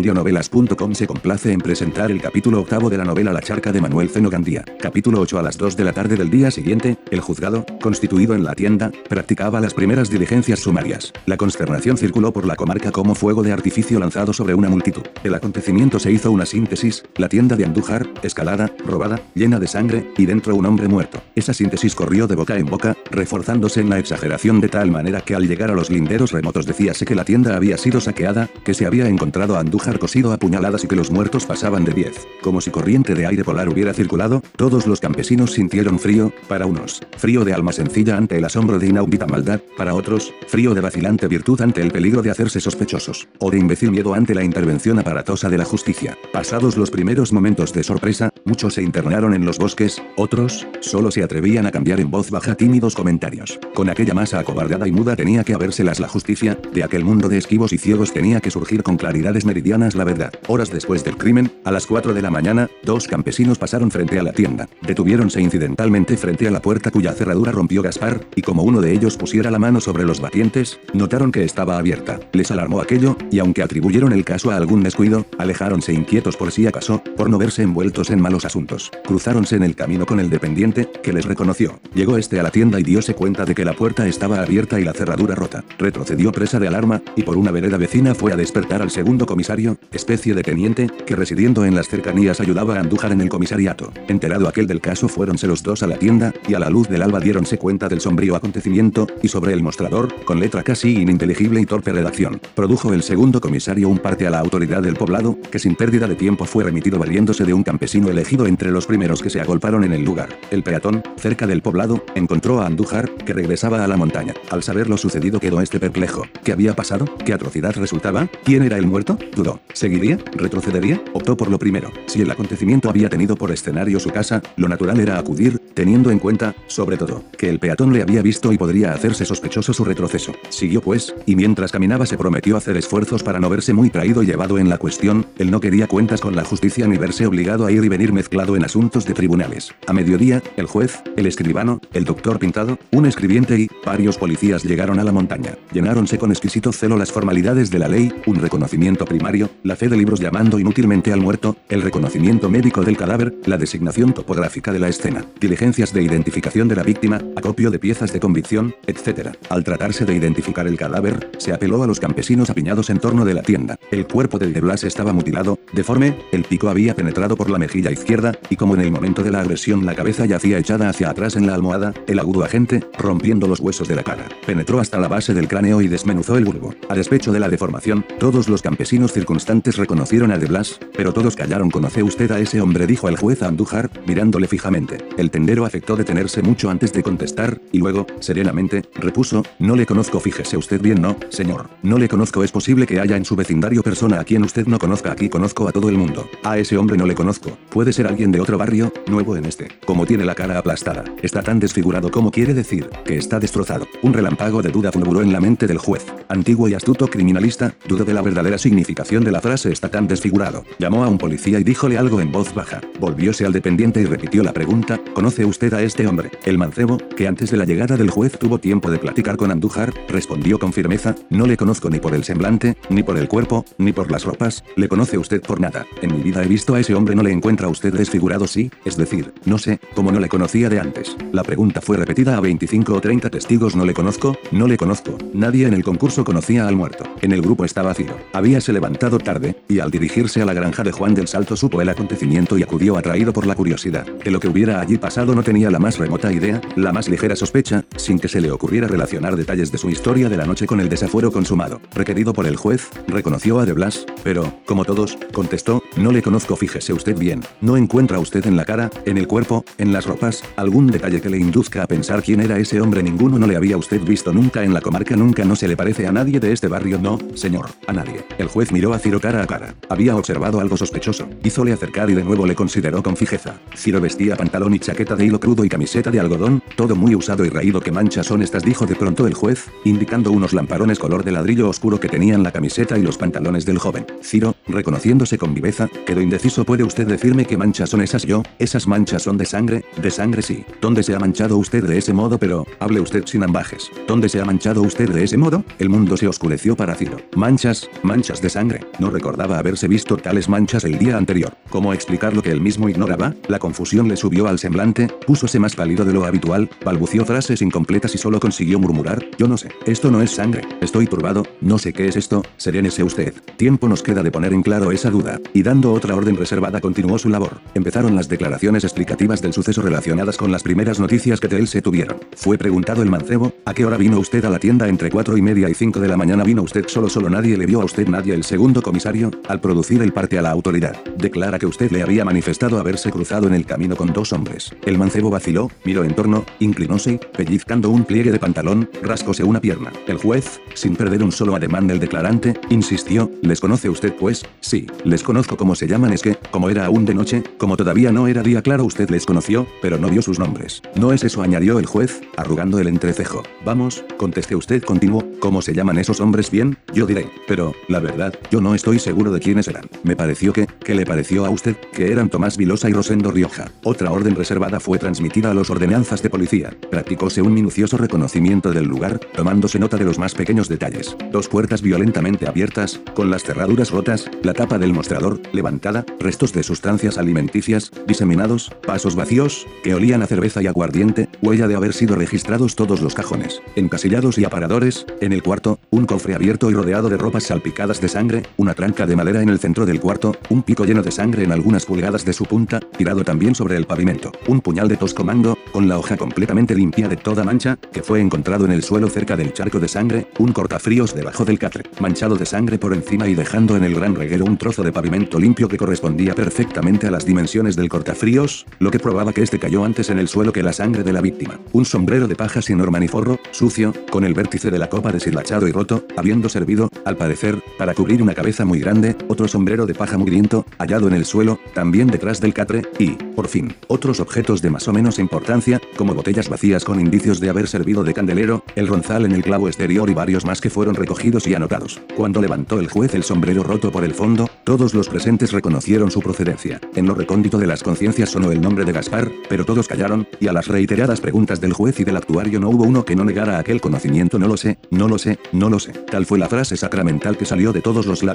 Audionovelas.com se complace en presentar el capítulo octavo de la novela La charca de Manuel Zeno Gandía. Capítulo 8 a las 2 de la tarde del día siguiente, el juzgado, constituido en la tienda, practicaba las primeras diligencias sumarias. La consternación circuló por la comarca como fuego de artificio lanzado sobre una multitud. El acontecimiento se hizo una síntesis, la tienda de Andújar, escalada, robada, llena de sangre, y dentro un hombre muerto. Esa síntesis corrió de boca en boca, reforzándose en la exageración de tal manera que al llegar a los linderos remotos decíase que la tienda había sido saqueada, que se había encontrado a Andújar cosido a puñaladas y que los muertos pasaban de 10. Como si corriente de aire polar hubiera circulado, todos los campesinos sintieron frío, para unos, frío de alma sencilla ante el asombro de inaudita maldad, para otros, frío de vacilante virtud ante el peligro de hacerse sospechosos, o de imbécil miedo ante la intervención aparatosa de la justicia. Pasados los primeros momentos de sorpresa, muchos se internaron en los bosques, otros, solo se atrevían a cambiar en voz baja tímidos comentarios. Con aquella masa acobardada y muda tenía que habérselas la justicia, de aquel mundo de esquivos y ciegos tenía que surgir con claridades meridianas la verdad. Horas después del crimen, a las 4 de la mañana, dos campesinos pasaron frente a la tienda. Detuviéronse incidentalmente frente a la puerta cuya cerradura rompió Gaspar, y como uno de ellos pusiera la mano sobre los batientes, notaron que estaba abierta. Les alarmó aquello, y aunque atribuyeron el caso a algún descuido, alejáronse inquietos por si acaso, por no verse envueltos en malos asuntos. Cruzáronse en el camino con el dependiente, que les reconoció. Llegó este a la tienda y diose cuenta de que la puerta estaba abierta y la cerradura rota. Retrocedió presa de alarma, y por una vereda vecina fue a despertar al segundo comisario, especie de teniente, que residiendo en las cercanías ayudaba a Andújar en el comisariato. Enterado aquel del caso fuéronse los dos a la tienda, y a la luz del alba diéronse cuenta del sombrío acontecimiento, y sobre el mostrador, con letra casi ininteligible y torpe redacción, produjo el segundo comisario un parte a la autoridad del poblado, que sin pérdida de tiempo fue remitido valiéndose de un campesino elegido entre los primeros que se agolparon en el lugar. El peatón, cerca del poblado, encontró a Andújar, que regresaba a la montaña. Al saber lo sucedido quedó este perplejo. ¿Qué había pasado? ¿Qué atrocidad resultaba? ¿Quién era el muerto? Dudó. ¿Seguiría? ¿Retrocedería? Optó por lo primero. Si el acontecimiento había tenido por escenario su casa, lo natural era acudir, teniendo en cuenta, sobre todo, que el peatón le había visto y podría hacerse sospechoso su retroceso. Siguió pues, y mientras caminaba se prometió hacer esfuerzos para no verse muy traído y llevado en la cuestión, él no quería cuentas con la justicia ni verse obligado a ir y venir mezclado en asuntos de tribunales. A mediodía, el juez, el escribano, el doctor Pintado, un escribiente y, varios policías llegaron a la montaña. Llenáronse con exquisito celo las formalidades de la ley, un reconocimiento primario, la fe de libros llamando inútilmente al muerto, el reconocimiento médico del cadáver, la designación topográfica de la escena, diligencias de identificación de la víctima, acopio de piezas de convicción, etc. Al tratarse de identificar el cadáver, se apeló a los campesinos apiñados en torno de la tienda. El cuerpo del de Blas estaba mutilado, deforme, el pico había penetrado por la mejilla izquierda, y como en el momento de la agresión la cabeza yacía echada hacia atrás en la almohada, el agudo agente, rompiendo los huesos de la cara, penetró hasta la base del cráneo y desmenuzó el bulbo. A despecho de la deformación, todos los campesinos circunstantes reconocieron a de Blas, pero todos callaron. ¿Conoce usted a ese hombre? dijo el juez Andújar, mirándole fijamente. El tendero afectó detenerse mucho antes de contestar, y luego, serenamente, repuso, no le conozco. Fíjese usted bien, no, señor. No le conozco. Es posible que haya en su vecindario persona a quien usted no conozca. Aquí conozco a todo el mundo. A ese hombre no le conozco. Puede ser alguien de otro barrio, nuevo en este. Como tiene la cara aplastada, está tan desfigurado como quiere decir, que está destrozado. Un relámpago de duda fulguró en la mente del juez. Antiguo y astuto criminalista, duda de la verdadera significación de la frase está tan desfigurado. Llamó a un policía y díjole algo en voz baja. Volvióse al dependiente y repitió la pregunta, ¿conoce usted a este hombre? El mancebo, que antes de la llegada del juez tuvo tiempo de platicar con Andújar, respondió con firmeza, no le conozco ni por el semblante, ni por el cuerpo, ni por las ropas, le conoce usted por nada. En mi vida he visto a ese hombre, no le encuentra usted desfigurado, sí, es decir, no sé, como no le conocía de antes. La pregunta fue repetida a 25 o 30 testigos, no le conozco, no le conozco. Nadie en el concurso conocía al muerto. En el grupo estaba vacío. Habíase levantado tarde, y al dirigirse a la granja de Juan del Salto supo el acontecimiento y acudió atraído por la curiosidad. De lo que hubiera allí pasado no tenía la más remota idea, la más ligera sospecha, sin que se le ocurriera relacionar detalles de su historia de la noche con el desafuero consumado. Requerido por el juez, reconoció a De Blas, pero, como todos, contestó, no le conozco, fíjese usted bien. ¿No encuentra usted en la cara, en el cuerpo, en las ropas, algún detalle que le induzca a pensar quién era ese hombre? Ninguno no le había usted visto nunca en la comarca, nunca no se le parece a nadie de este barrio, no, señor, a nadie. El juez miró a Ciro cara a cara. Había observado algo sospechoso. Hízole acercar y de nuevo le consideró con fijeza. Ciro vestía pantalón y chaqueta de hilo crudo y camiseta de algodón, todo muy usado y raído. ¿Qué manchas son estas? dijo de pronto el juez, indicando unos lamparones color de ladrillo oscuro que tenían la camiseta y los pantalones del joven. Ciro, reconociéndose con viveza, quedó indeciso. ¿Puede usted decirme qué manchas son esas? Yo, esas manchas son de sangre, de sangre sí. ¿Dónde se ha manchado usted de ese modo? Pero, hable usted sin ambajes. ¿Dónde se ha manchado usted de ese modo? El mundo se oscureció para Ciro. Manchas, manchas de sangre. No recordaba haberse visto tales manchas el día anterior. ¿Cómo explicar lo que él mismo ignoraba? La confusión le subió al semblante, púsose más pálido de lo habitual, balbució frases incompletas y solo consiguió murmurar, yo no sé, esto no es sangre, estoy turbado, no sé qué es esto, serénese usted. Tiempo nos queda de poner en claro esa duda. Y dando otra orden reservada continuó su labor. Empezaron las declaraciones explicativas del suceso relacionadas con las primeras noticias que de él se tuvieron. Fue preguntado el mancebo, ¿a qué hora vino usted a la tienda entre cuatro y media y 5 de la mañana vino usted solo solo nadie le vio a usted nadie el segundo comisario, al producir el parte a la autoridad, declara que usted le había manifestado haberse cruzado en el camino con dos hombres. El mancebo vaciló, miró en torno, inclinóse, pellizcando un pliegue de pantalón, rascóse una pierna. El juez, sin perder un solo ademán del declarante, insistió, ¿les conoce usted pues? Sí, les conozco cómo se llaman es que, como era aún de noche, como todavía no era día claro usted les conoció, pero no vio sus nombres. No es eso añadió el juez, arrugando el entrecejo. Vamos, conteste usted continuó, ¿cómo se llaman esos hombres bien? Yo diré, pero, la verdad, yo no estoy seguro de quiénes eran. Me pareció que, ¿qué le pareció a usted? Que eran Tomás Vilosa y Rosendo Rioja. Otra orden reservada fue transmitida a los ordenanzas de policía. Practicóse un minucioso reconocimiento del lugar, tomándose nota de los más pequeños detalles. Dos puertas violentamente abiertas, con las cerraduras rotas, la tapa del mostrador, levantada, restos de sustancias alimenticias, diseminados, pasos vacíos, que olían a cerveza y aguardiente, huella de haber sido registrados todos los cajones, encasillados y aparadores, en el cuarto, un cofre abierto y rodeado de ropas salpicadas de sangre, una tranca de madera en el centro del cuarto, un pico lleno de sangre en algunas pulgadas de su punta, tirado también sobre el pavimento, un puñal de tosco mango, con la hoja completamente limpia de toda mancha, que fue encontrado en el suelo cerca del charco de sangre, un cortafríos debajo del catre, manchado de sangre por encima y dejando en el gran reguero un trozo de pavimento limpio que correspondía perfectamente a las dimensiones del cortafríos, lo que probaba que este cayó antes en el suelo que la sangre de la víctima. Un sombrero de paja sin orma ni forro, sucio, con el vértice de la copa deshilachado y roto, habiendo servido, al parecer, para cubrir una cabeza muy grande, otro sombrero de paja mugriento, hallado en el suelo, también detrás del catre, y, por fin, otros objetos de más o menos importancia, como botellas vacías con indicios de haber servido de candelero, el ronzal en el clavo exterior y varios más que fueron recogidos y anotados. Cuando levantó el juez el sombrero roto por el fondo, todos los presentes reconocieron su procedencia. En lo recóndito de las conciencias sonó el nombre de Gaspar, pero todos callaron, y a las reiteradas preguntas del juez y del actuario no hubo uno que no negara aquel conocimiento no lo sé, no lo sé, no lo sé. Tal fue la frase sacramental que salió de todos los.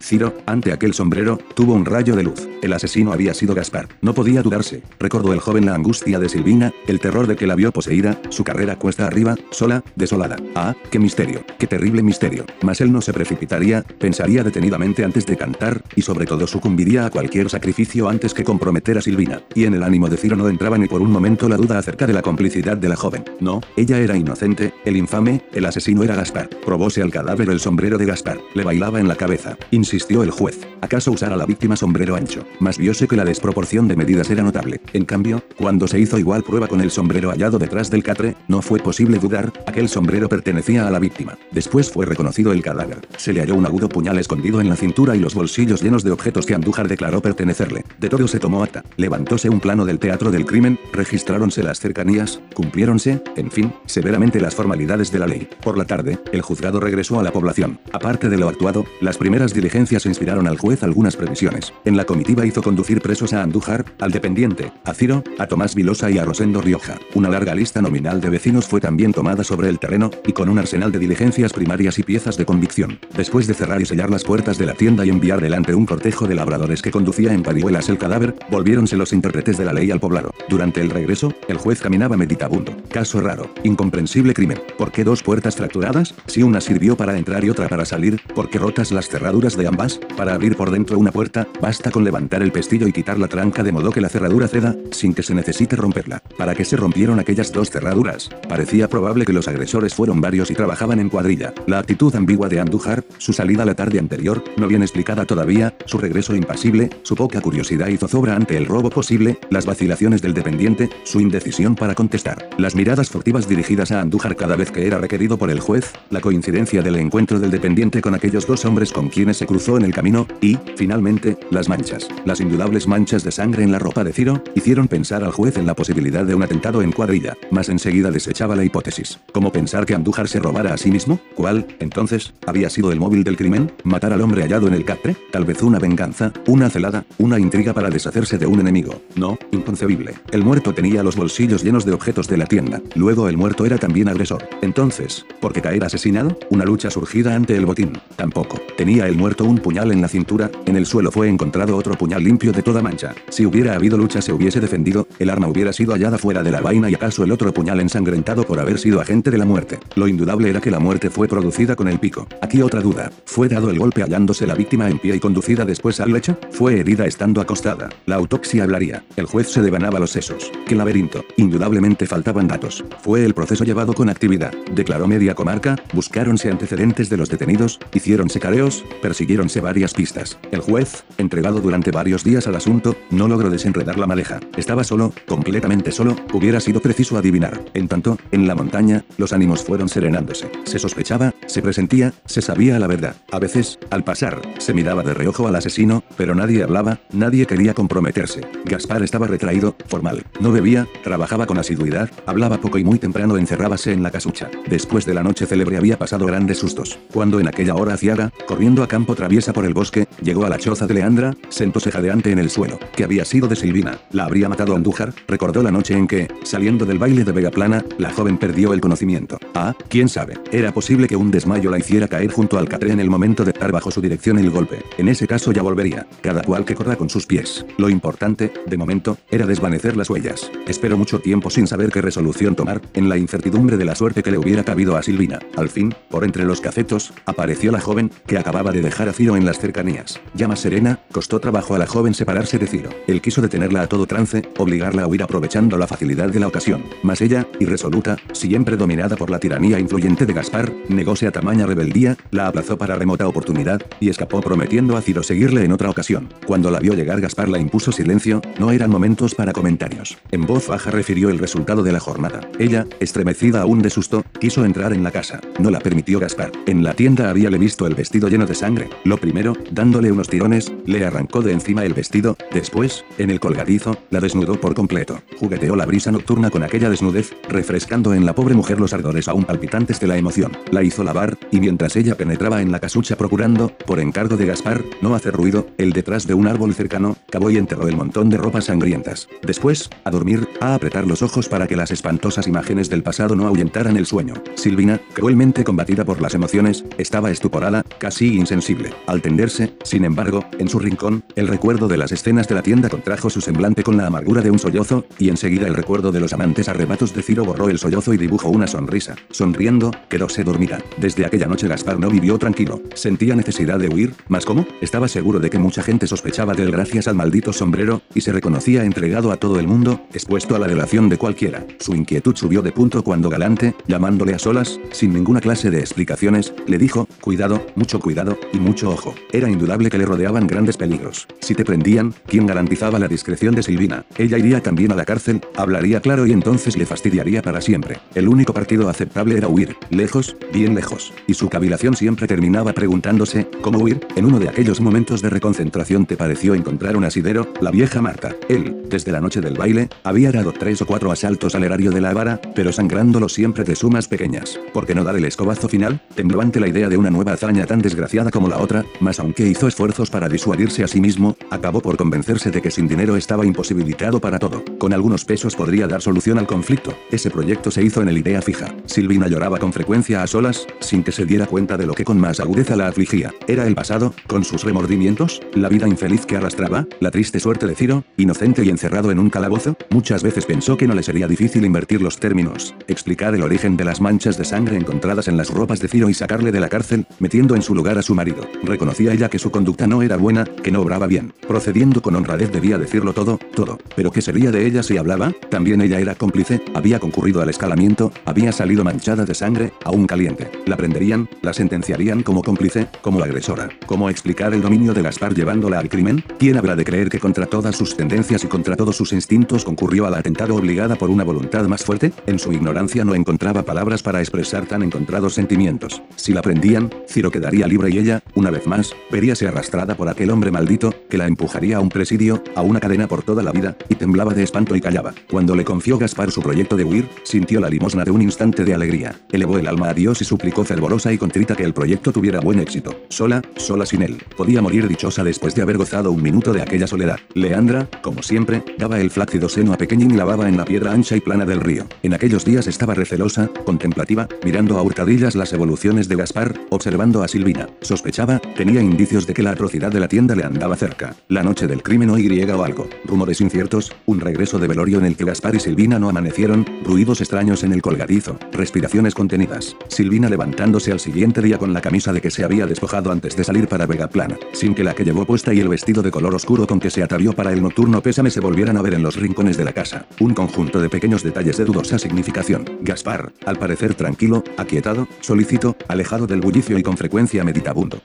Ciro, ante aquel sombrero, tuvo un rayo de luz. El asesino había sido Gaspar. No podía dudarse. Recordó el joven la angustia de Silvina, el terror de que la vio poseída, su carrera cuesta arriba, sola, desolada. Ah, qué misterio, qué terrible misterio. Mas él no se precipitaría, pensaría detenidamente antes de cantar, y sobre todo sucumbiría a cualquier sacrificio antes que comprometer a Silvina. Y en el ánimo de Ciro no entraba ni por un momento la duda acerca de la complicidad de la joven. No, ella era inocente, el infame, el asesino era Gaspar. Probóse al cadáver el sombrero de Gaspar. Le bailaba en la cabeza. Insistió el juez. ¿Acaso usar a la víctima sombrero ancho? Mas viose que la desproporción de medidas era notable. En cambio, cuando se hizo igual prueba con el sombrero hallado detrás del catre, no fue posible dudar, aquel sombrero pertenecía a la víctima. Después fue reconocido el cadáver. Se le halló un agudo puñal escondido en la cintura y los bolsillos llenos de objetos que Andújar declaró pertenecerle. De todo se tomó acta. Levantóse un plano del teatro del crimen, registráronse las cercanías, cumpliéronse, en fin, severamente las formalidades de la ley. Por la tarde, el juzgado regresó a la población. Aparte de lo actuado, las primeras diligencias inspiraron al juez algunas previsiones. En la comitiva hizo conducir presos a Andújar, al dependiente, a Ciro, a Tomás Vilosa y a Rosendo Rioja. Una larga lista nominal de vecinos fue también tomada sobre el terreno, y con un arsenal de diligencias primarias y piezas de convicción. Después de cerrar y sellar las puertas de la tienda y enviar delante un cortejo de labradores que conducía en parihuelas el cadáver, volviéronse los intérpretes de la ley al poblado. Durante el regreso, el juez caminaba meditabundo. Caso raro, incomprensible crimen. ¿Por qué dos puertas fracturadas? Si una sirvió para entrar y otra para salir, ¿por qué rotas las cerraduras de ambas? Para abrir por dentro una puerta, basta con levantar el pestillo y quitar la tranca de modo que la cerradura ceda, sin que se necesite romperla. ¿Para qué se rompieron aquellas dos cerraduras? Parecía probable que los agresores fueron varios y trabajaban en cuadrilla. La actitud ambigua de Andújar, su salida la tarde anterior, no bien explicada todavía, su regreso impasible, su poca curiosidad y zozobra ante el robo posible, las vacilaciones del dependiente, su indecisión para contestar, las miradas furtivas dirigidas a Andújar cada vez que era requerido por el juez, la coincidencia del encuentro del dependiente con aquellos dos hombres con quienes se cruzó en el camino, y, finalmente, las manchas, las indudables manchas de sangre en la ropa de Ciro, hicieron pensar al juez en la posibilidad de un atentado en cuadrilla, mas enseguida desechaba la hipótesis. ¿Cómo pensar que Andújar se robara a sí mismo? ¿Cuál, entonces, había sido el móvil del crimen? ¿Matar al hombre hallado en el catre? Tal vez una venganza, una celada, una intriga para deshacerse de un enemigo. No, inconcebible. El muerto tenía los bolsillos llenos de objetos de la tienda. Luego el muerto era también agresor. Entonces, ¿por qué caer asesinado? Una lucha surgida ante el botín. Tampoco. Tenía Tenía el muerto un puñal en la cintura, en el suelo fue encontrado otro puñal limpio de toda mancha. Si hubiera habido lucha se hubiese defendido, el arma hubiera sido hallada fuera de la vaina y acaso el otro puñal ensangrentado por haber sido agente de la muerte. Lo indudable era que la muerte fue producida con el pico. Aquí otra duda. ¿Fue dado el golpe hallándose la víctima en pie y conducida después al lecho? ¿Fue herida estando acostada? La autopsia hablaría. El juez se devanaba los sesos. ¿Qué laberinto? Indudablemente faltaban datos. Fue el proceso llevado con actividad. Declaró media comarca, buscáronse antecedentes de los detenidos, hicieron careos, persiguiéronse varias pistas. El juez, entregado durante varios días al asunto, no logró desenredar la maleja. Estaba solo, completamente solo, hubiera sido preciso adivinar. En tanto, en la montaña, los ánimos fueron serenándose. Se sospechaba, se presentía, se sabía la verdad. A veces, al pasar, se miraba de reojo al asesino, pero nadie hablaba, nadie quería comprometerse. Gaspar estaba retraído, formal. No bebía, trabajaba con asiduidad, hablaba poco y muy temprano encerrábase en la casucha. Después de la noche célebre había pasado grandes sustos. Cuando en aquella hora ciaga, a campo traviesa por el bosque, llegó a la choza de Leandra, sentóse jadeante en el suelo, que había sido de Silvina. La habría matado Andújar, recordó la noche en que, saliendo del baile de Vega Plana, la joven perdió el conocimiento. Ah, quién sabe, era posible que un desmayo la hiciera caer junto al catre en el momento de dar bajo su dirección el golpe. En ese caso ya volvería, cada cual que corra con sus pies. Lo importante, de momento, era desvanecer las huellas. Espero mucho tiempo sin saber qué resolución tomar, en la incertidumbre de la suerte que le hubiera cabido a Silvina. Al fin, por entre los cafetos, apareció la joven, que acababa de dejar a Ciro en las cercanías. Ya más serena, costó trabajo a la joven separarse de Ciro. Él quiso detenerla a todo trance, obligarla a huir aprovechando la facilidad de la ocasión. Mas ella, irresoluta, siempre dominada por la tiranía influyente de Gaspar, negóse a tamaña rebeldía, la aplazó para remota oportunidad, y escapó prometiendo a Ciro seguirle en otra ocasión. Cuando la vio llegar Gaspar la impuso silencio, no eran momentos para comentarios. En voz baja refirió el resultado de la jornada. Ella, estremecida aún de susto, quiso entrar en la casa. No la permitió Gaspar. En la tienda habíale visto el vestido lleno de sangre. Lo primero, dándole unos tirones, le arrancó de encima el vestido, después, en el colgadizo, la desnudó por completo. Jugueteó la brisa nocturna con aquella desnudez, refrescando en la pobre mujer los ardores aún palpitantes de la emoción. La hizo lavar, y mientras ella penetraba en la casucha procurando, por encargo de Gaspar, no hacer ruido, el detrás de un árbol cercano, cavó y enterró el montón de ropas sangrientas. Después, a dormir, a apretar los ojos para que las espantosas imágenes del pasado no ahuyentaran el sueño. Silvina, cruelmente combatida por las emociones, estaba estuporada, casi insensible. Al tenderse, sin embargo, en su rincón, el recuerdo de las escenas de la tienda contrajo su semblante con la amargura de un sollozo, y enseguida el recuerdo de los amantes arrebatos de Ciro borró el sollozo y dibujó una sonrisa. Sonriendo, quedóse dormida. Desde aquella noche Gaspar no vivió tranquilo. Sentía necesidad de huir, ¿mas cómo? Estaba seguro de que mucha gente sospechaba de él gracias al maldito sombrero, y se reconocía entregado a todo el mundo, expuesto a la delación de cualquiera. Su inquietud subió de punto cuando Galante, llamándole a solas, sin ninguna clase de explicaciones, le dijo, cuidado, mucho cuidado, y mucho ojo. Era indudable que le rodeaban grandes peligros. Si te prendían, ¿quién garantizaba la discreción de Silvina? Ella iría también a la cárcel, hablaría claro y entonces le fastidiaría para siempre. El único partido aceptable era huir, lejos, bien lejos. Y su cavilación siempre terminaba preguntándose, ¿cómo huir? En uno de aquellos momentos de reconcentración te pareció encontrar un asidero, la vieja Marta. Él, desde la noche del baile, había dado tres o cuatro asaltos al erario de la vara, pero sangrándolo siempre de sumas pequeñas. ¿Por qué no dar el escobazo final? Tembló ante la idea de una nueva hazaña tan desgraciada como la otra, mas aunque hizo esfuerzos para disuadirse a sí mismo, acabó por convencerse de que sin dinero estaba imposibilitado para todo. Con algunos pesos podría dar solución al conflicto. Ese proyecto se hizo en el idea fija. Silvina lloraba con frecuencia a solas, sin que se diera cuenta de lo que con más agudeza la afligía. Era el pasado, con sus remordimientos, la vida infeliz que arrastraba, la triste suerte de Ciro, inocente y encerrado en un calabozo. Muchas veces pensó que no le sería difícil invertir los términos, explicar el origen de las manchas de sangre encontradas en las ropas de Ciro y sacarle de la cárcel, metiendo en su lugar a su marido. Reconocía ella que su conducta no era buena, que no obraba bien. Procediendo con honradez debía decirlo todo, todo. Pero ¿qué sería de ella si hablaba? También ella era cómplice, había concurrido al escalamiento, había salido manchada de sangre, aún caliente. La prenderían, la sentenciarían como cómplice, como agresora. ¿Cómo explicar el dominio de Gaspar llevándola al crimen? ¿Quién habrá de creer que contra todas sus tendencias y contra todos sus instintos concurrió al atentado obligada por una voluntad más fuerte? En su ignorancia no encontraba palabras para expresar tan encontrados sentimientos. Si la prendían, Ciro quedaría libre y ella, una vez más, veríase arrastrada por aquel hombre maldito, que la empujaría a un presidio, a una cadena por toda la vida, y temblaba de espanto y callaba. Cuando le confió Gaspar su proyecto de huir, sintió la limosna de un instante de alegría. Elevó el alma a Dios y suplicó fervorosa y contrita que el proyecto tuviera buen éxito. Sola, sola sin él, podía morir dichosa después de haber gozado un minuto de aquella soledad. Leandra, como siempre, daba el flácido seno a Pequeñín y lavaba en la piedra ancha y plana del río. En aquellos días estaba recelosa, contemplativa, mirando a hurtadillas las evoluciones de Gaspar, observando a Silvina. Sospechaba, tenía indicios de que la atrocidad de la tienda le andaba cerca. La noche del crimen o Y o algo. Rumores inciertos, un regreso de velorio en el que Gaspar y Silvina no amanecieron, ruidos extraños en el colgadizo, respiraciones contenidas. Silvina levantándose al siguiente día con la camisa de que se había despojado antes de salir para Vega Plana, sin que la que llevó puesta y el vestido de color oscuro con que se atavió para el nocturno pésame se volvieran a ver en los rincones de la casa. Un conjunto de pequeños detalles de dudosa significación. Gaspar, al parecer tranquilo, aquietado, solícito, alejado del bullicio y con frecuencia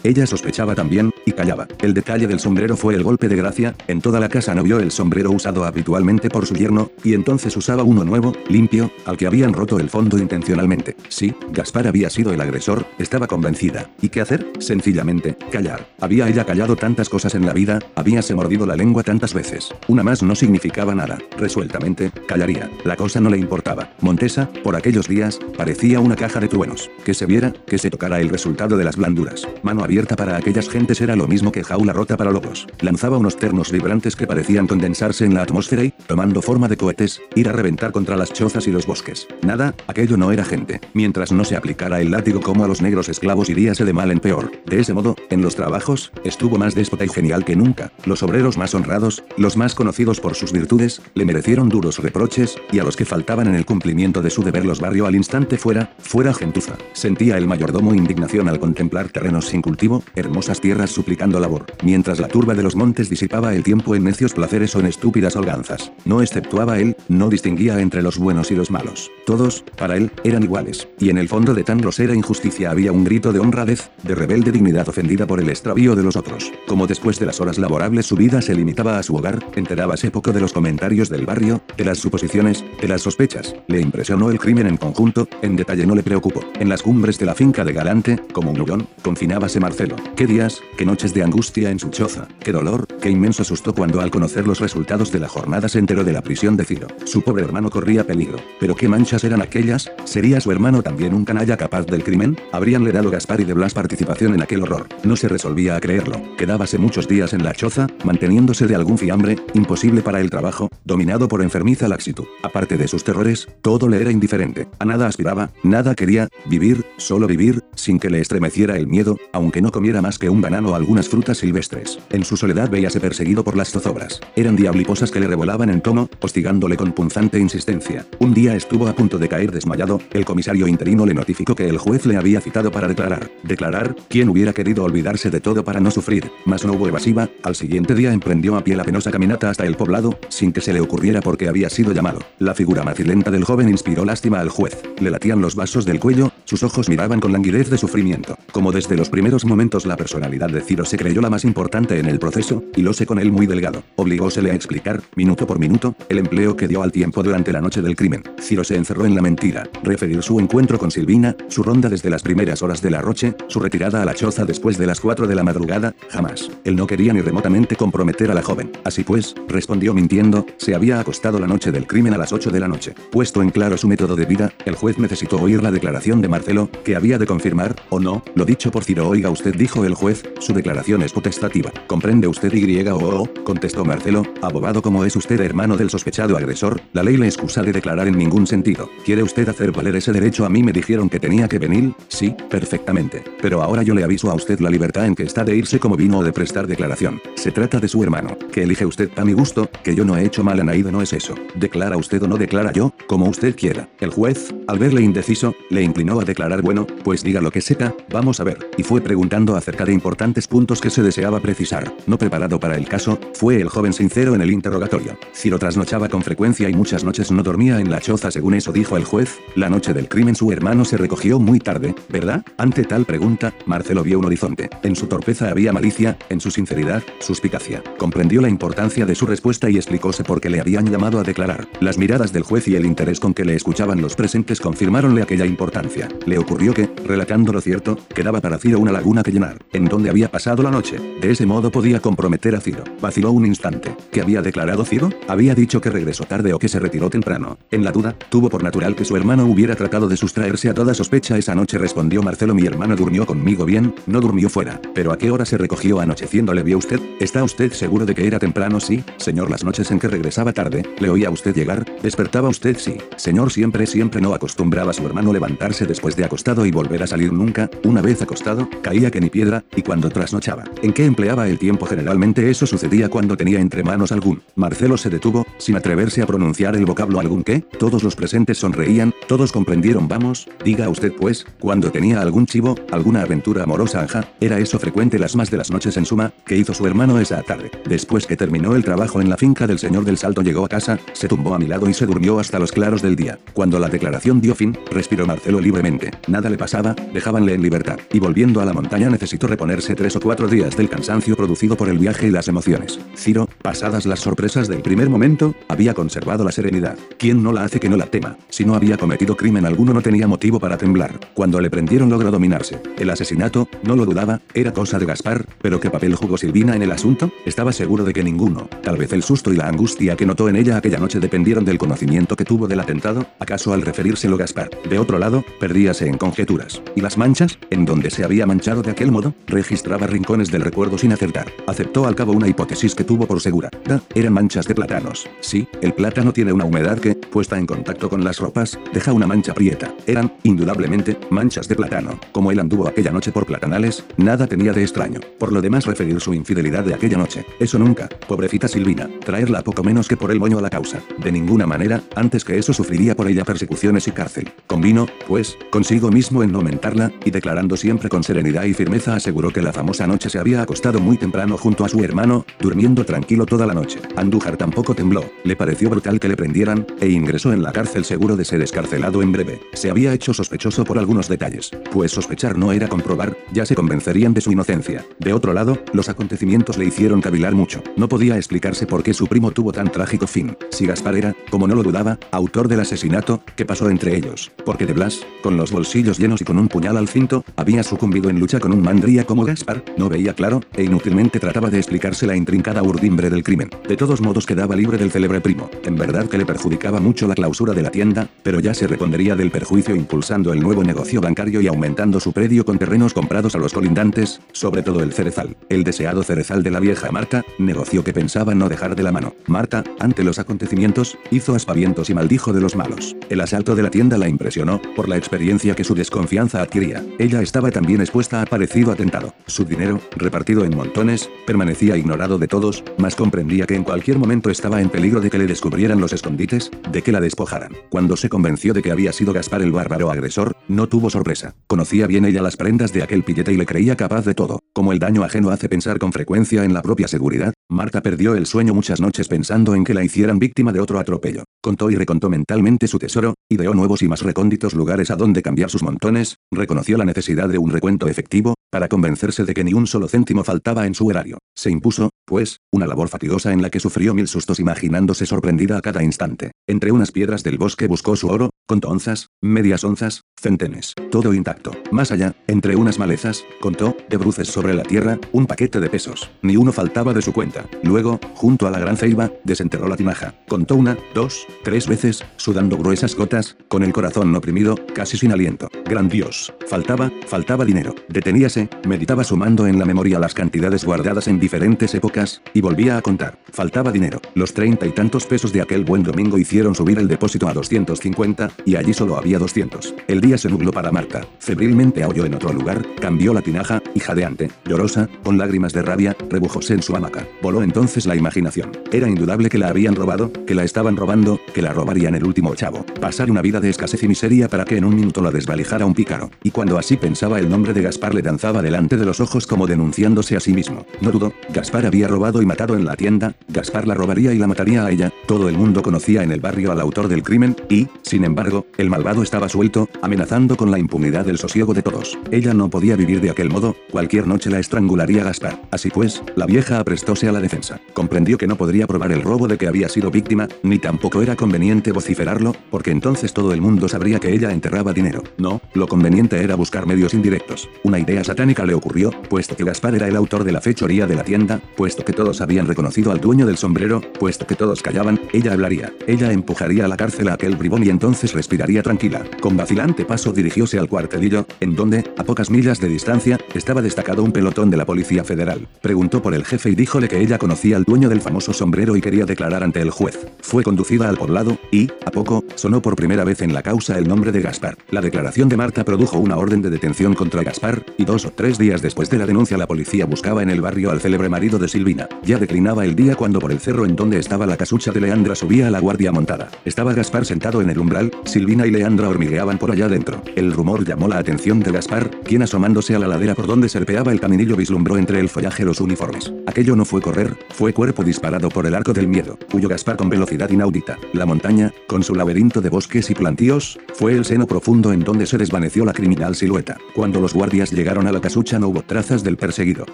Ella sospechaba también, y callaba. El detalle del sombrero fue el golpe de gracia, en toda la casa no vio el sombrero usado habitualmente por su yerno, y entonces usaba uno nuevo, limpio, al que habían roto el fondo intencionalmente. Sí, Gaspar había sido el agresor, estaba convencida. ¿Y qué hacer? Sencillamente, callar. Había ella callado tantas cosas en la vida, habíase mordido la lengua tantas veces. Una más no significaba nada. Resueltamente, callaría. La cosa no le importaba. Montesa, por aquellos días, parecía una caja de truenos. Que se viera, que se tocara el resultado de las blanduras. Mano abierta para aquellas gentes era lo mismo que jaula rota para lobos. Lanzaba unos ternos vibrantes que parecían condensarse en la atmósfera y, tomando forma de cohetes, ir a reventar contra las chozas y los bosques. Nada, aquello no era gente. Mientras no se aplicara el látigo como a los negros esclavos iríase de mal en peor. De ese modo, en los trabajos, estuvo más déspota y genial que nunca. Los obreros más honrados, los más conocidos por sus virtudes, le merecieron duros reproches, y a los que faltaban en el cumplimiento de su deber los barrió al instante fuera, fuera gentuza. Sentía el mayordomo indignación al contemplar terrenos sin cultivo, hermosas tierras suplicando labor, mientras la turba de los montes disipaba el tiempo en necios placeres o en estúpidas holganzas. No exceptuaba él, no distinguía entre los buenos y los malos. Todos, para él, eran iguales, y en el fondo de tan grosera injusticia había un grito de honradez, de rebelde dignidad ofendida por el extravío de los otros. Como después de las horas laborables su vida se limitaba a su hogar, enterábase poco de los comentarios del barrio, de las suposiciones, de las sospechas. Le impresionó el crimen en conjunto, en detalle no le preocupó. En las cumbres de la finca de Galante, como un nubón, confinábase Marcelo. Qué días, qué noches de angustia en su choza, qué dolor, qué inmenso susto cuando al conocer los resultados de la jornada se enteró de la prisión de Ciro. Su pobre hermano corría peligro. Pero qué manchas eran aquellas, ¿sería su hermano también un canalla capaz del crimen? ¿Habríanle dado Gaspar y de Blas participación en aquel horror? No se resolvía a creerlo. Quedábase muchos días en la choza, manteniéndose de algún fiambre, imposible para el trabajo, dominado por enfermiza laxitud. Aparte de sus terrores, todo le era indiferente. A nada aspiraba, nada quería, vivir, solo vivir, sin que le estremeciera el miedo, aunque no comiera más que un banano o algunas frutas silvestres. En su soledad veíase perseguido por las zozobras. Eran diabliposas que le revolaban en tono, hostigándole con punzante insistencia. Un día estuvo a punto de caer desmayado, el comisario interino le notificó que el juez le había citado para declarar. Declarar, ¿quién hubiera querido olvidarse de todo para no sufrir? Mas no hubo evasiva, al siguiente día emprendió a pie la penosa caminata hasta el poblado, sin que se le ocurriera por qué había sido llamado. La figura macilenta del joven inspiró lástima al juez. Le latían los vasos del cuello, sus ojos miraban con languidez de sufrimiento. Como desde los primeros momentos la personalidad de Ciro se creyó la más importante en el proceso, y lo sé con él muy delgado. Obligósele a explicar, minuto por minuto, el empleo que dio al tiempo durante la noche del crimen. Ciro se encerró en la mentira, referir su encuentro con Silvina, su ronda desde las primeras horas de la roche, su retirada a la choza después de las 4 de la madrugada, jamás. Él no quería ni remotamente comprometer a la joven. Así pues, respondió mintiendo, se había acostado la noche del crimen a las 8 de la noche. Puesto en claro su método de vida, el juez necesitó oír la declaración de Marcelo, que había de confirmar, o no, lo dicho por Ciro. Oiga usted, dijo el juez, su declaración es potestativa. ¿Comprende usted Y o o? contestó Marcelo, abogado como es usted hermano del sospechado agresor, la ley le excusa de declarar en ningún sentido. ¿Quiere usted hacer valer ese derecho? A mí me dijeron que tenía que venir, sí, perfectamente. Pero ahora yo le aviso a usted la libertad en que está de irse como vino o de prestar declaración. Se trata de su hermano, que elige usted a mi gusto, que yo no he hecho mal a Naído no es eso. Declara usted o no declara yo, como usted quiera. El juez, al verle indeciso, le inclinó a declarar bueno, pues diga lo que sepa, vamos a ver. Y fue preguntando acerca de importantes puntos que se deseaba precisar. No preparado para el caso, fue el joven sincero en el interrogatorio. Ciro trasnochaba con frecuencia y muchas noches no dormía en la choza según eso dijo el juez, la noche del crimen su hermano se recogió muy tarde, ¿verdad? Ante tal pregunta, Marcelo vio un horizonte. En su torpeza había malicia, en su sinceridad, suspicacia. Comprendió la importancia de su respuesta y explicóse por qué le habían llamado a declarar. Las miradas del juez y el interés con que le escuchaban los presentes confirmaronle aquella importancia. Le ocurrió que, relatando lo cierto, quedaba para Ciro una laguna que llenar, en donde había pasado la noche. De ese modo podía comprometer a Ciro. Vaciló un instante. ¿Qué había declarado Ciro? Había dicho que regresó tarde o que se retiró temprano. En la duda, tuvo por natural que su hermano hubiera tratado de sustraerse a toda sospecha esa noche respondió Marcelo mi hermano durmió conmigo bien, no durmió fuera. Pero ¿a qué hora se recogió anocheciendo le vio usted? ¿Está usted seguro de que era temprano? Sí, señor las noches en que regresaba tarde, le oía usted llegar, despertaba usted sí. Señor siempre siempre no acostumbraba a su hermano levantarse después de acostado y volver a salir nunca, una vez acostado, caía que ni piedra, y cuando trasnochaba. ¿En qué empleaba el tiempo? Generalmente eso sucedía cuando tenía entre manos algún. Marcelo se detuvo, sin atreverse a pronunciar el vocablo algún qué, todos los presentes sonreían, todos comprendieron vamos, diga usted pues, cuando tenía algún chivo, alguna aventura amorosa anja, era eso frecuente las más de las noches en suma, que hizo su hermano esa tarde. Después que terminó el trabajo en la finca del señor del Salto llegó a casa, se tumbó a mi lado y se durmió hasta los claros del día. Cuando la declaración dio fin, respiró Marcelo libremente. Nada le pasaba, dejábanle en libertad. Y volviendo a la montaña necesitó reponerse tres o cuatro días del cansancio producido por el viaje y las emociones. Ciro, pasadas las sorpresas del primer momento, había conservado la serenidad. ¿Quién no la hace que no la tema? Si no había cometido crimen alguno no tenía motivo para temblar. Cuando le prendieron logró dominarse. El asesinato, no lo dudaba, era cosa de Gaspar, pero ¿qué papel jugó Silvina en el asunto? Estaba seguro de que ninguno. Tal vez el susto y la angustia que notó en ella aquella noche dependieron del conocimiento que tuvo del atentado, acaso al referírselo Gaspar. De otro lado, en conjeturas. ¿Y las manchas? ¿En donde se había manchado de aquel modo? Registraba rincones del recuerdo sin acertar. Aceptó al cabo una hipótesis que tuvo por segura. Da, eran manchas de plátanos. Sí, el plátano tiene una humedad que, puesta en contacto con las ropas, deja una mancha prieta. Eran, indudablemente, manchas de plátano. Como él anduvo aquella noche por platanales, nada tenía de extraño. Por lo demás referir su infidelidad de aquella noche. Eso nunca, pobrecita Silvina, traerla poco menos que por el moño a la causa. De ninguna manera, antes que eso sufriría por ella persecuciones y cárcel. Convino, pues, consigo mismo en no mentarla, y declarando siempre con serenidad y firmeza aseguró que la famosa noche se había acostado muy temprano junto a su hermano, durmiendo tranquilo toda la noche. Andújar tampoco tembló, le pareció brutal que le prendieran, e ingresó en la cárcel seguro de ser escarcelado en breve. Se había hecho sospechoso por algunos detalles, pues sospechar no era comprobar, ya se convencerían de su inocencia. De otro lado, los acontecimientos le hicieron cavilar mucho. No podía explicarse por qué su primo tuvo tan trágico fin. Si Gaspar era, como no lo dudaba, autor del asesinato, que pasó entre ellos? Porque de Blas, con los bolsillos llenos y con un puñal al cinto, había sucumbido en lucha con un mandría como Gaspar, no veía claro, e inútilmente trataba de explicarse la intrincada urdimbre del crimen. De todos modos quedaba libre del célebre primo. En verdad que le perjudicaba mucho la clausura de la tienda, pero ya se repondría del perjuicio impulsando el nuevo negocio bancario y aumentando su predio con terrenos comprados a los colindantes, sobre todo el cerezal, el deseado cerezal de la vieja Marta, negocio que pensaba no dejar de la mano. Marta, ante los acontecimientos, hizo aspavientos y maldijo de los malos. El asalto de la tienda la impresionó, por la experiencia que su desconfianza adquiría. Ella estaba también expuesta a parecido atentado. Su dinero, repartido en montones, permanecía ignorado de todos, mas comprendía que en cualquier momento estaba en peligro de que le descubrieran los escondites, de que la despojaran. Cuando se convenció de que había sido Gaspar el bárbaro agresor, no tuvo sorpresa. Conocía bien ella las prendas de aquel pillete y le creía capaz de todo. Como el daño ajeno hace pensar con frecuencia en la propia seguridad, Marta perdió el sueño muchas noches pensando en que la hicieran víctima de otro atropello. Contó y recontó mentalmente su tesoro, ideó nuevos y más recónditos lugares a donde cambiar sus montones, reconoció la necesidad de un recuento efectivo, para convencerse de que ni un solo céntimo faltaba en su erario. Se impuso, pues, una labor fatigosa en la que sufrió mil sustos imaginándose sorprendida a cada instante. Entre unas piedras del bosque buscó su oro, contó onzas, medias onzas, centenes, todo intacto. Más allá, entre unas malezas, contó, de bruces sobre la tierra, un paquete de pesos. Ni uno faltaba de su cuenta. Luego, junto a la gran ceiba, desenterró la tinaja. Contó una, dos, tres veces, sudando gruesas gotas, con el corazón oprimido, casi sin aliento. Gran Dios. Faltaba, faltaba dinero. Deteníase, meditaba sumando en la memoria las cantidades guardadas en diferentes épocas, y volvía a contar. Faltaba dinero. Los treinta y tantos pesos de aquel buen domingo hicieron subir el depósito a 250, y allí solo había 200. El día se nubló para Marta. Febrilmente aulló en otro lugar, cambió la tinaja, y jadeante, llorosa, con lágrimas de rabia, rebujóse en su hamaca. Voló entonces la imaginación. Era indudable que la habían robado, que la estaban robando, que la robarían el último chavo. Pasar una vida de escasez y miseria para que en un minuto la desvalijara un pícaro. Y cuando así pensaba el nombre de Gaspar le danzaba delante de los ojos como denunciándose a sí mismo. No dudó, Gaspar había robado y matado en la tienda, Gaspar la robaría y la mataría a ella. Todo el mundo conocía en el barrio al autor del crimen, y, sin embargo, el malvado estaba suelto, amenazando con la impunidad del sosiego de todos. Ella no podía vivir de aquel modo, cualquier noche la estrangularía Gaspar. Así pues, la vieja aprestóse a la defensa. Comprendió que no podría probar el robo de que había sido víctima, ni tampoco era conveniente vociferarlo, porque entonces todo el mundo sabría que ella enterraba dinero No, lo conveniente era buscar medios indirectos. Una idea satánica le ocurrió, puesto que Gaspar era el autor de la fechoría de la tienda, puesto que todos habían reconocido al dueño del sombrero, puesto que todos callaban, ella hablaría. Ella empujaría a la cárcel a aquel bribón y entonces respiraría tranquila. Con vacilante paso dirigióse al cuartelillo, en donde, a pocas millas de distancia, estaba destacado un pelotón de la Policía Federal. Preguntó por el jefe y díjole que ella conocía al dueño del famoso sombrero y quería declarar ante el juez. Fue conducida al poblado, y, a poco, sonó por primera vez en la causa el nombre de Gaspar. La declaración de Marta produjo una orden de detención contra Gaspar, y dos o tres días después de la denuncia la policía buscaba en el barrio al célebre marido de Silvina. Ya declinaba el día cuando por el cerro en donde estaba la casucha de Leandra subía a la guardia montada. Estaba Gaspar sentado en el umbral, Silvina y Leandra hormigueaban por allá dentro. El rumor llamó la atención de Gaspar, quien asomándose a la ladera por donde serpeaba el caminillo vislumbró entre el follaje los uniformes. Aquello no fue correr, fue cuerpo disparado por el arco del miedo. Huyó Gaspar con velocidad inaudita. La montaña, con su laberinto de bosques y plantíos, fue el seno profundo en donde se desvaneció la criminal silueta. Cuando los guardias llegaron a la casucha no hubo trazas del perseguido.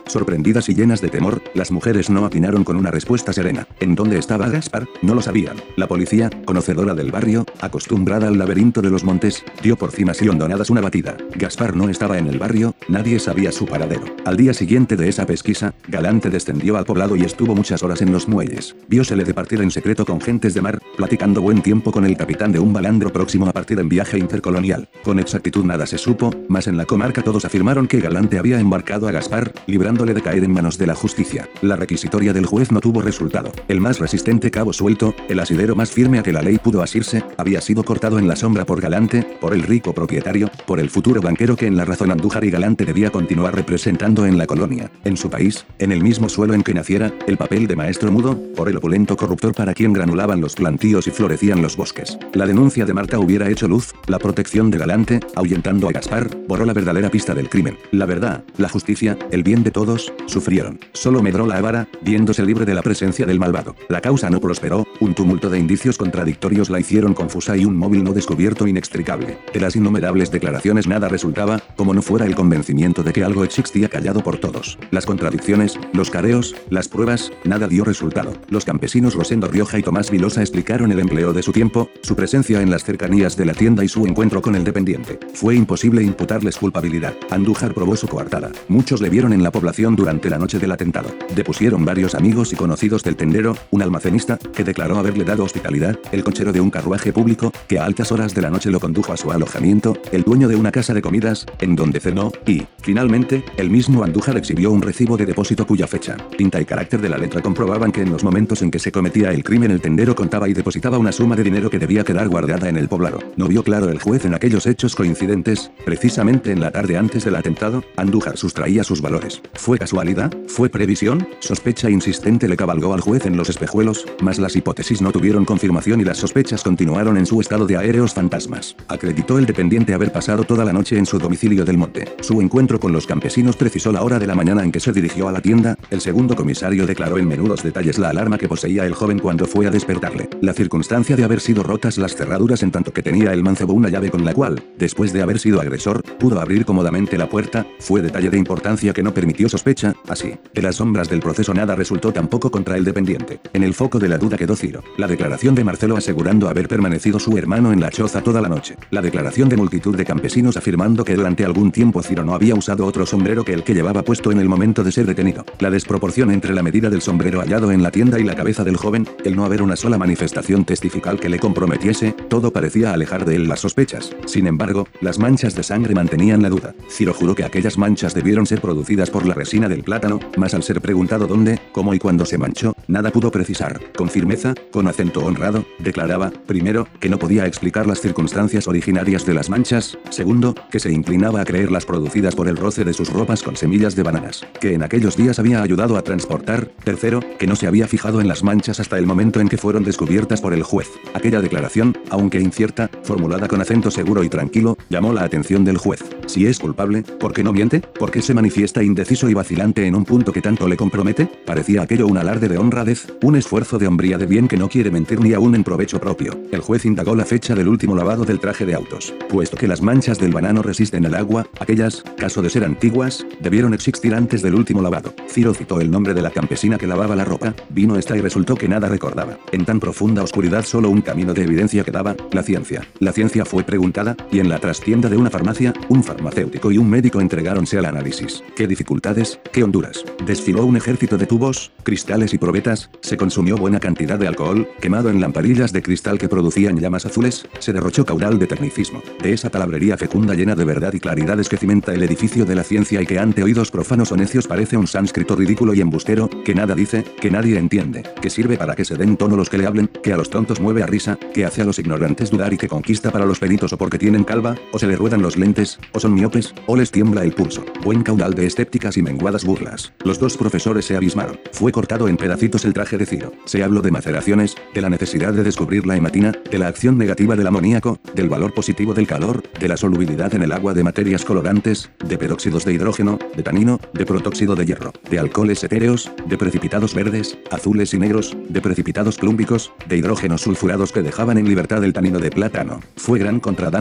Sorprendidas y llenas de temor, las mujeres no atinaron con una respuesta serena. ¿En dónde estaba Gaspar? No lo sabían. La policía, conocedora del barrio, acostumbrada al laberinto de los montes, dio por cimas y hondonadas una batida. Gaspar no estaba en el barrio, nadie sabía su paradero. Al día siguiente de esa pesquisa, Galante descendió al poblado y estuvo muchas horas en los muelles. Viósele de partir en secreto con gentes de mar, platicando buen tiempo con el capitán de un balandro próximo a partir en viaje intercolonial. Con exactitud nada se supo, mas en la comarca todos afirmaron que Galante había embarcado a Gaspar, librándole de caer en manos de la justicia. La requisitoria del juez no tuvo resultado. El más resistente cabo suelto, el asidero más firme a que la ley pudo asirse, había sido cortado en la sombra por Galante, por el rico propietario, por el futuro banquero que en la razón Andújar y Galante debía continuar representando en la colonia, en su país, en el mismo suelo en que naciera, el papel de maestro mudo, por el opulento corruptor para quien granulaban los plantíos y florecían los bosques. La denuncia de Marta hubiera hecho luz, la protección de Galante, ahuyentando a Gaspar, borró la verdadera pista del crimen. La verdad, la justicia, el bien de todos, sufrieron. Solo medró la avara, viéndose libre de la presencia del malvado. La causa no prosperó, un tumulto de indicios contradictorios la hicieron confusa y un móvil no descubierto inextricable. De las innumerables declaraciones nada resultaba, como no fuera el convencimiento de que algo existía callado por todos. Las contradicciones, los careos, las pruebas, nada dio resultado. Los campesinos Rosendo Rioja y Tomás Vilosa explicaron el empleo de su tiempo, su presencia en las cercanías de la tienda y su encuentro con el dependiente. Fue imposible imputarles culpabilidad. Andújar probó su coartada. Muchos le vieron en la población durante la noche del atentado. Depusieron varios amigos y conocidos del tendero, un almacenista, que declaró haberle dado hospitalidad, el cochero de un carruaje público, que a altas horas de la noche lo condujo a su alojamiento, el dueño de una casa de comidas, en donde cenó, y, finalmente, el mismo Andújar exhibió un recibo de depósito cuya fecha, tinta y carácter de la letra comprobaban que en los momentos en que se cometía el crimen el tendero contaba y depositaba una suma de dinero que debía quedar guardada en el poblado. No vio claro el juez en aquellos hechos coincidentes, precisamente en la tarde antes del atentado, Andújar sustraía sus valores. ¿Fue casualidad? ¿Fue previsión? Sospecha insistente le cabalgó al juez en los espejuelos, mas las hipótesis no tuvieron confirmación y las sospechas continuaron en su estado de aéreos fantasmas. Acreditó el dependiente haber pasado toda la noche en su domicilio del monte. Su encuentro con los campesinos precisó la hora de la mañana en que se dirigió a la tienda, el segundo comisario declaró en menudos detalles la alarma que poseía el joven cuando fue a despertarle. La circunstancia de haber sido rotas las cerraduras en tanto que tenía el mancebo una llave con la cual, después de haber sido agresor, pudo abrir cómodamente la puerta, fue detalle de importancia que no permitió sospecha, así. De las sombras del proceso nada resultó tampoco contra el dependiente. En el foco de la duda quedó Ciro. La declaración de Marcelo asegurando haber permanecido su hermano en la choza toda la noche. La declaración de multitud de campesinos afirmando que durante algún tiempo Ciro no había usado otro sombrero que el que llevaba puesto en el momento de ser detenido. La desproporción entre la medida del sombrero hallado en la tienda y la cabeza del joven, el no haber una sola manifestación testifical que le comprometiese, todo parecía alejar de él las sospechas. Sin embargo, las manchas de sangre mantenían la duda. Ciro juró que aquellas manchas debieron ser producidas por la resina del plátano, mas al ser preguntado dónde, cómo y cuándo se manchó, nada pudo precisar. Con firmeza, con acento honrado, declaraba, primero, que no podía explicar las circunstancias originarias de las manchas, segundo, que se inclinaba a creer las producidas por el roce de sus ropas con semillas de bananas, que en aquellos días había ayudado a transportar, tercero, que no se había fijado en las manchas hasta el momento en que fueron descubiertas por el juez. Aquella declaración, aunque incierta, formulada con acento seguro y tranquilo, llamó la atención del juez. Si es culpable, ¿por qué no miente? ¿Por qué se manifiesta indeciso y vacilante en un punto que tanto le compromete? Parecía aquello un alarde de honradez, un esfuerzo de hombría de bien que no quiere mentir ni aún en provecho propio. El juez indagó la fecha del último lavado del traje de autos. Puesto que las manchas del banano resisten el agua, aquellas, caso de ser antiguas, debieron existir antes del último lavado. Ciro citó el nombre de la campesina que lavaba la ropa, vino esta y resultó que nada recordaba. En tan profunda oscuridad solo un camino de evidencia quedaba, la ciencia. La ciencia fue preguntada, y en la trastienda de una farmacia, un farmacéutico y un médico entregáronse al análisis. ¿Qué dificultades? ¿Qué honduras? Desfiló un ejército de tubos, cristales y probetas, se consumió buena cantidad de alcohol, quemado en lamparillas de cristal que producían llamas azules, se derrochó caudal de tecnicismo. De esa palabrería fecunda llena de verdad y claridades que cimenta el edificio de la ciencia y que ante oídos profanos o necios parece un sánscrito ridículo y embustero, que nada dice, que nadie entiende, que sirve para que se den tono los que le hablen, que a los tontos mueve a risa, que hace a los ignorantes dudar y que conquista para los peritos o porque tienen calva, o se le ruedan los lentes, o son miopes, o les tiembla el pulso. Buen caudal de escépticas y menguadas burlas. Los dos profesores se abismaron. Fue cortado en pedacitos el traje de Ciro. Se habló de maceraciones, de la necesidad de descubrir la hematina, de la acción negativa del amoníaco, del valor positivo del calor, de la solubilidad en el agua de materias colorantes, de peróxidos de hidrógeno, de tanino, de protóxido de hierro, de alcoholes etéreos, de precipitados verdes, azules y negros, de precipitados clúmbicos, de hidrógenos sulfurados que dejaban en libertad el tanino de plátano. Fue gran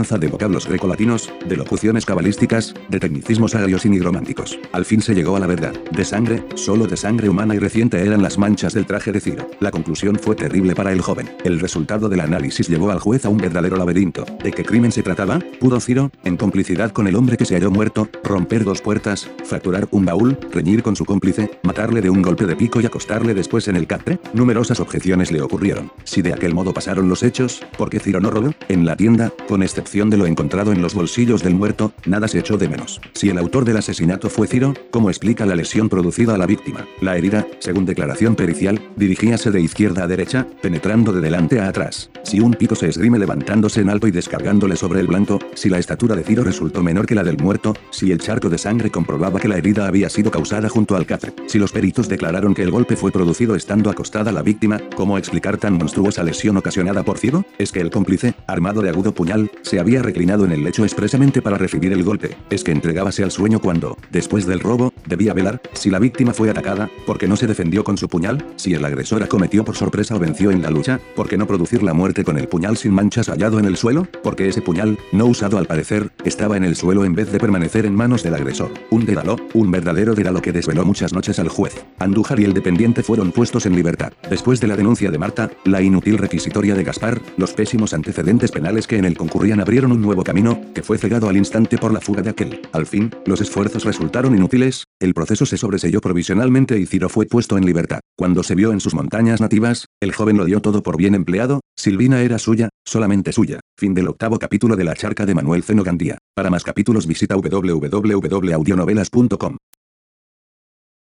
de vocablos grecolatinos, de locuciones cabalísticas, de tecnicismos agrios y nigrománticos. Al fin se llegó a la verdad. De sangre, solo de sangre humana y reciente eran las manchas del traje de Ciro. La conclusión fue terrible para el joven. El resultado del análisis llevó al juez a un verdadero laberinto. ¿De qué crimen se trataba? Pudo Ciro, en complicidad con el hombre que se halló muerto, romper dos puertas, fracturar un baúl, reñir con su cómplice, matarle de un golpe de pico y acostarle después en el catre? Numerosas objeciones le ocurrieron. Si de aquel modo pasaron los hechos, ¿por qué Ciro no robó? En la tienda, con excepción de lo encontrado en los bolsillos del muerto, nada se echó de menos. Si el autor del asesinato fue Ciro, ¿cómo explica la lesión producida a la víctima? La herida, según declaración pericial, dirigíase de izquierda a derecha, penetrando de delante a atrás. Si un pico se esgrime levantándose en alto y descargándole sobre el blanco, si la estatura de Ciro resultó menor que la del muerto, si el charco de sangre comprobaba que la herida había sido causada junto al café, si los peritos declararon que el golpe fue producido estando acostada la víctima, ¿cómo explicar tan monstruosa lesión ocasionada por Ciro? Es que el cómplice, armado de agudo puñal, se había reclinado en el lecho expresamente para recibir el golpe. Es que entregábase al sueño cuando, después del robo, debía velar, si la víctima fue atacada, porque no se defendió con su puñal, si el agresor acometió por sorpresa o venció en la lucha, porque no producir la muerte con el puñal sin manchas hallado en el suelo, porque ese puñal, no usado al parecer, estaba en el suelo en vez de permanecer en manos del agresor. Un dédalo, un verdadero dédalo que desveló muchas noches al juez. Andújar y el dependiente fueron puestos en libertad. Después de la denuncia de Marta, la inútil requisitoria de Gaspar, los pésimos antecedentes penales que en él concurrían abrieron un nuevo camino, que fue cegado al instante por la fuga de aquel. Al fin, los esfuerzos resultaron inútiles, el proceso se sobreselló provisionalmente y Ciro fue puesto en libertad. Cuando se vio en sus montañas nativas, el joven lo dio todo por bien empleado, Silvina era suya, solamente suya. Fin del octavo capítulo de La charca de Manuel Zeno Gandía. Para más capítulos visita www.audionovelas.com.